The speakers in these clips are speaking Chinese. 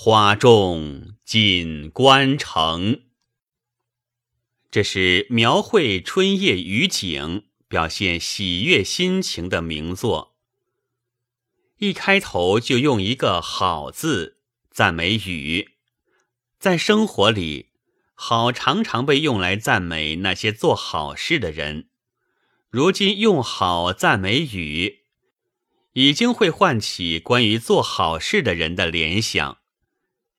花重锦官城。这是描绘春夜雨景、表现喜悦心情的名作。一开头就用一个“好”字赞美雨，在生活里，好常常被用来赞美那些做好事的人。如今用好赞美雨。已经会唤起关于做好事的人的联想，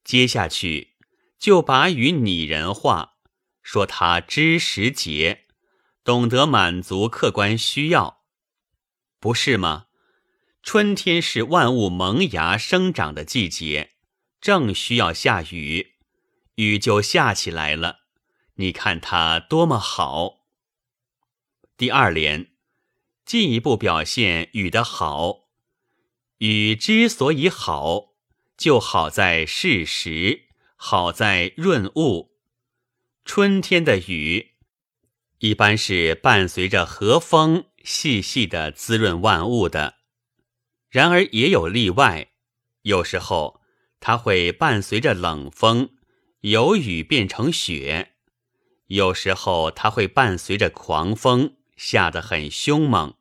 接下去就把雨拟人化，说他知时节，懂得满足客观需要，不是吗？春天是万物萌芽生长的季节，正需要下雨，雨就下起来了。你看它多么好！第二联进一步表现雨的好。雨之所以好，就好在适时，好在润物。春天的雨，一般是伴随着和风，细细的滋润万物的。然而也有例外，有时候它会伴随着冷风，由雨变成雪；有时候它会伴随着狂风，下得很凶猛。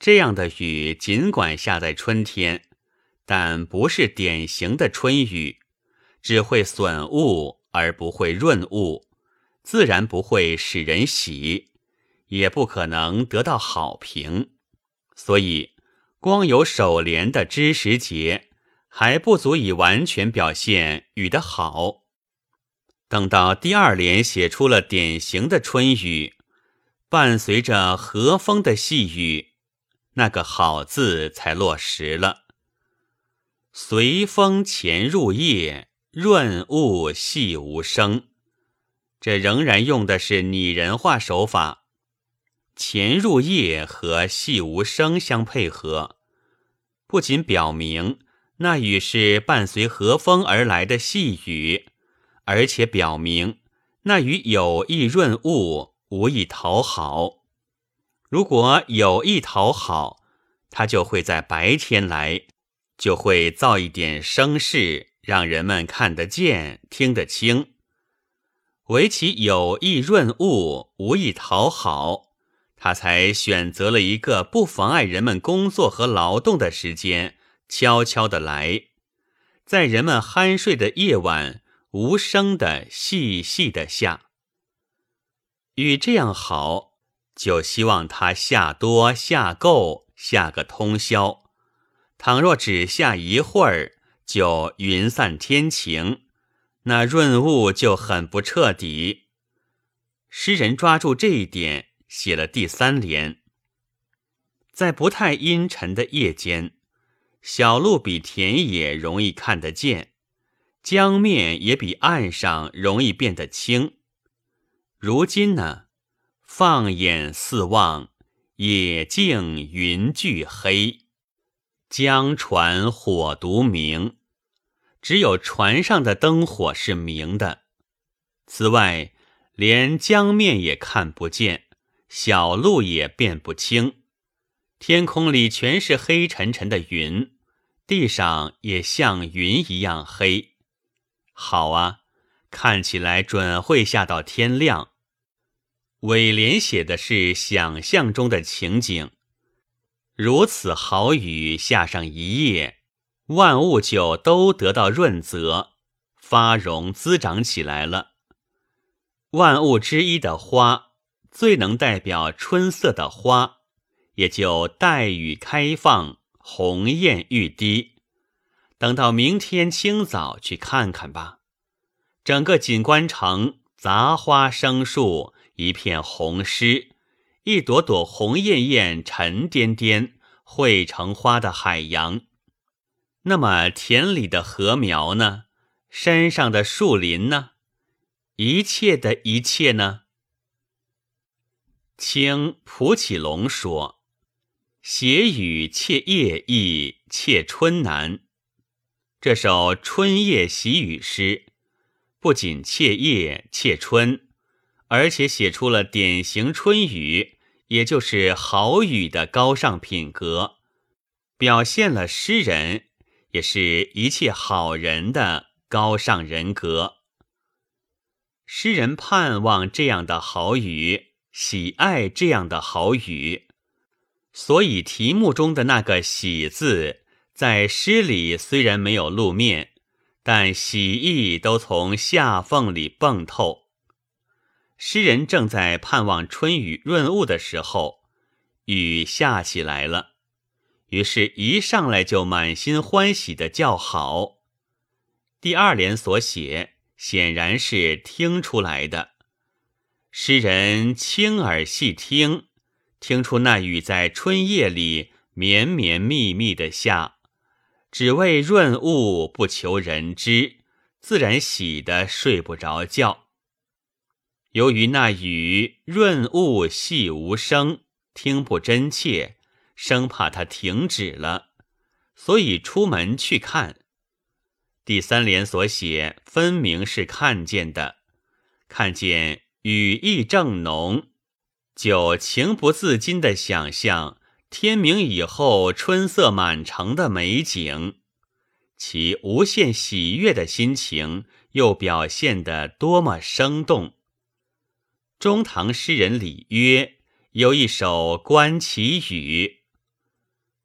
这样的雨尽管下在春天，但不是典型的春雨，只会损物而不会润物，自然不会使人喜，也不可能得到好评。所以，光有首联的知时节，还不足以完全表现雨的好。等到第二联写出了典型的春雨，伴随着和风的细雨。那个好字才落实了。随风潜入夜，润物细无声。这仍然用的是拟人化手法。潜入夜和细无声相配合，不仅表明那雨是伴随和风而来的细雨，而且表明那雨有意润物，无意讨好。如果有意讨好，他就会在白天来，就会造一点声势，让人们看得见、听得清。唯其有意润物，无意讨好，他才选择了一个不妨碍人们工作和劳动的时间，悄悄的来，在人们酣睡的夜晚，无声的、细细的下。雨这样好。就希望它下多下够下个通宵，倘若只下一会儿就云散天晴，那润物就很不彻底。诗人抓住这一点，写了第三联。在不太阴沉的夜间，小路比田野容易看得见，江面也比岸上容易变得清。如今呢？放眼四望，野径云俱黑，江船火独明。只有船上的灯火是明的，此外，连江面也看不见，小路也辨不清。天空里全是黑沉沉的云，地上也像云一样黑。好啊，看起来准会下到天亮。尾联写的是想象中的情景，如此好雨下上一夜，万物就都得到润泽，发荣滋长起来了。万物之一的花，最能代表春色的花，也就待雨开放，红艳欲滴。等到明天清早去看看吧，整个锦官城杂花生树。一片红湿，一朵朵红艳艳、沉甸甸、汇成花的海洋。那么田里的禾苗呢？山上的树林呢？一切的一切呢？清蒲启龙说：“写与妾夜易，妾春难。”这首春夜喜雨诗，不仅妾夜、妾春，而且写出了典型春雨，也就是好雨的高尚品格，表现了诗人，也是一切好人的高尚人格。诗人盼望这样的好雨，喜爱这样的好雨，所以题目中的那个“喜”字，在诗里虽然没有露面，但喜意都从下缝里迸透。诗人正在盼望春雨润物的时候，雨下起来了，于是一上来就满心欢喜的叫好。第二联所写。显然是听出来的。诗人轻耳细听，听出那雨在春夜里绵绵密密的下，只为润物，不求人知，自然喜得睡不着觉。由于那雨润物细无声，听不真切，生怕它停止了，所以出门去看。第三联所写，分明是看见的，看见雨意正浓，就情不自禁的想象天明以后春色满城的美景，其无限喜悦的心情又表现得多么生动。中唐诗人李约有一首《观其语》：“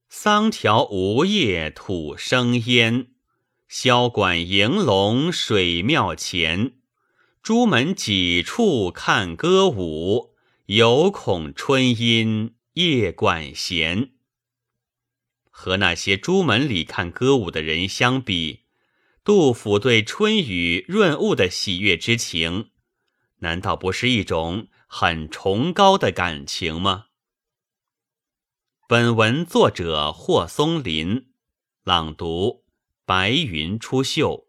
桑条无叶土生烟。”箫管迎龙水庙前，朱门几处看歌舞，犹恐春阴夜管弦。和那些朱门里看歌舞的人相比，杜甫对春雨润物的喜悦之情，难道不是一种很崇高的感情吗？本文作者霍松林，朗读。白云出岫。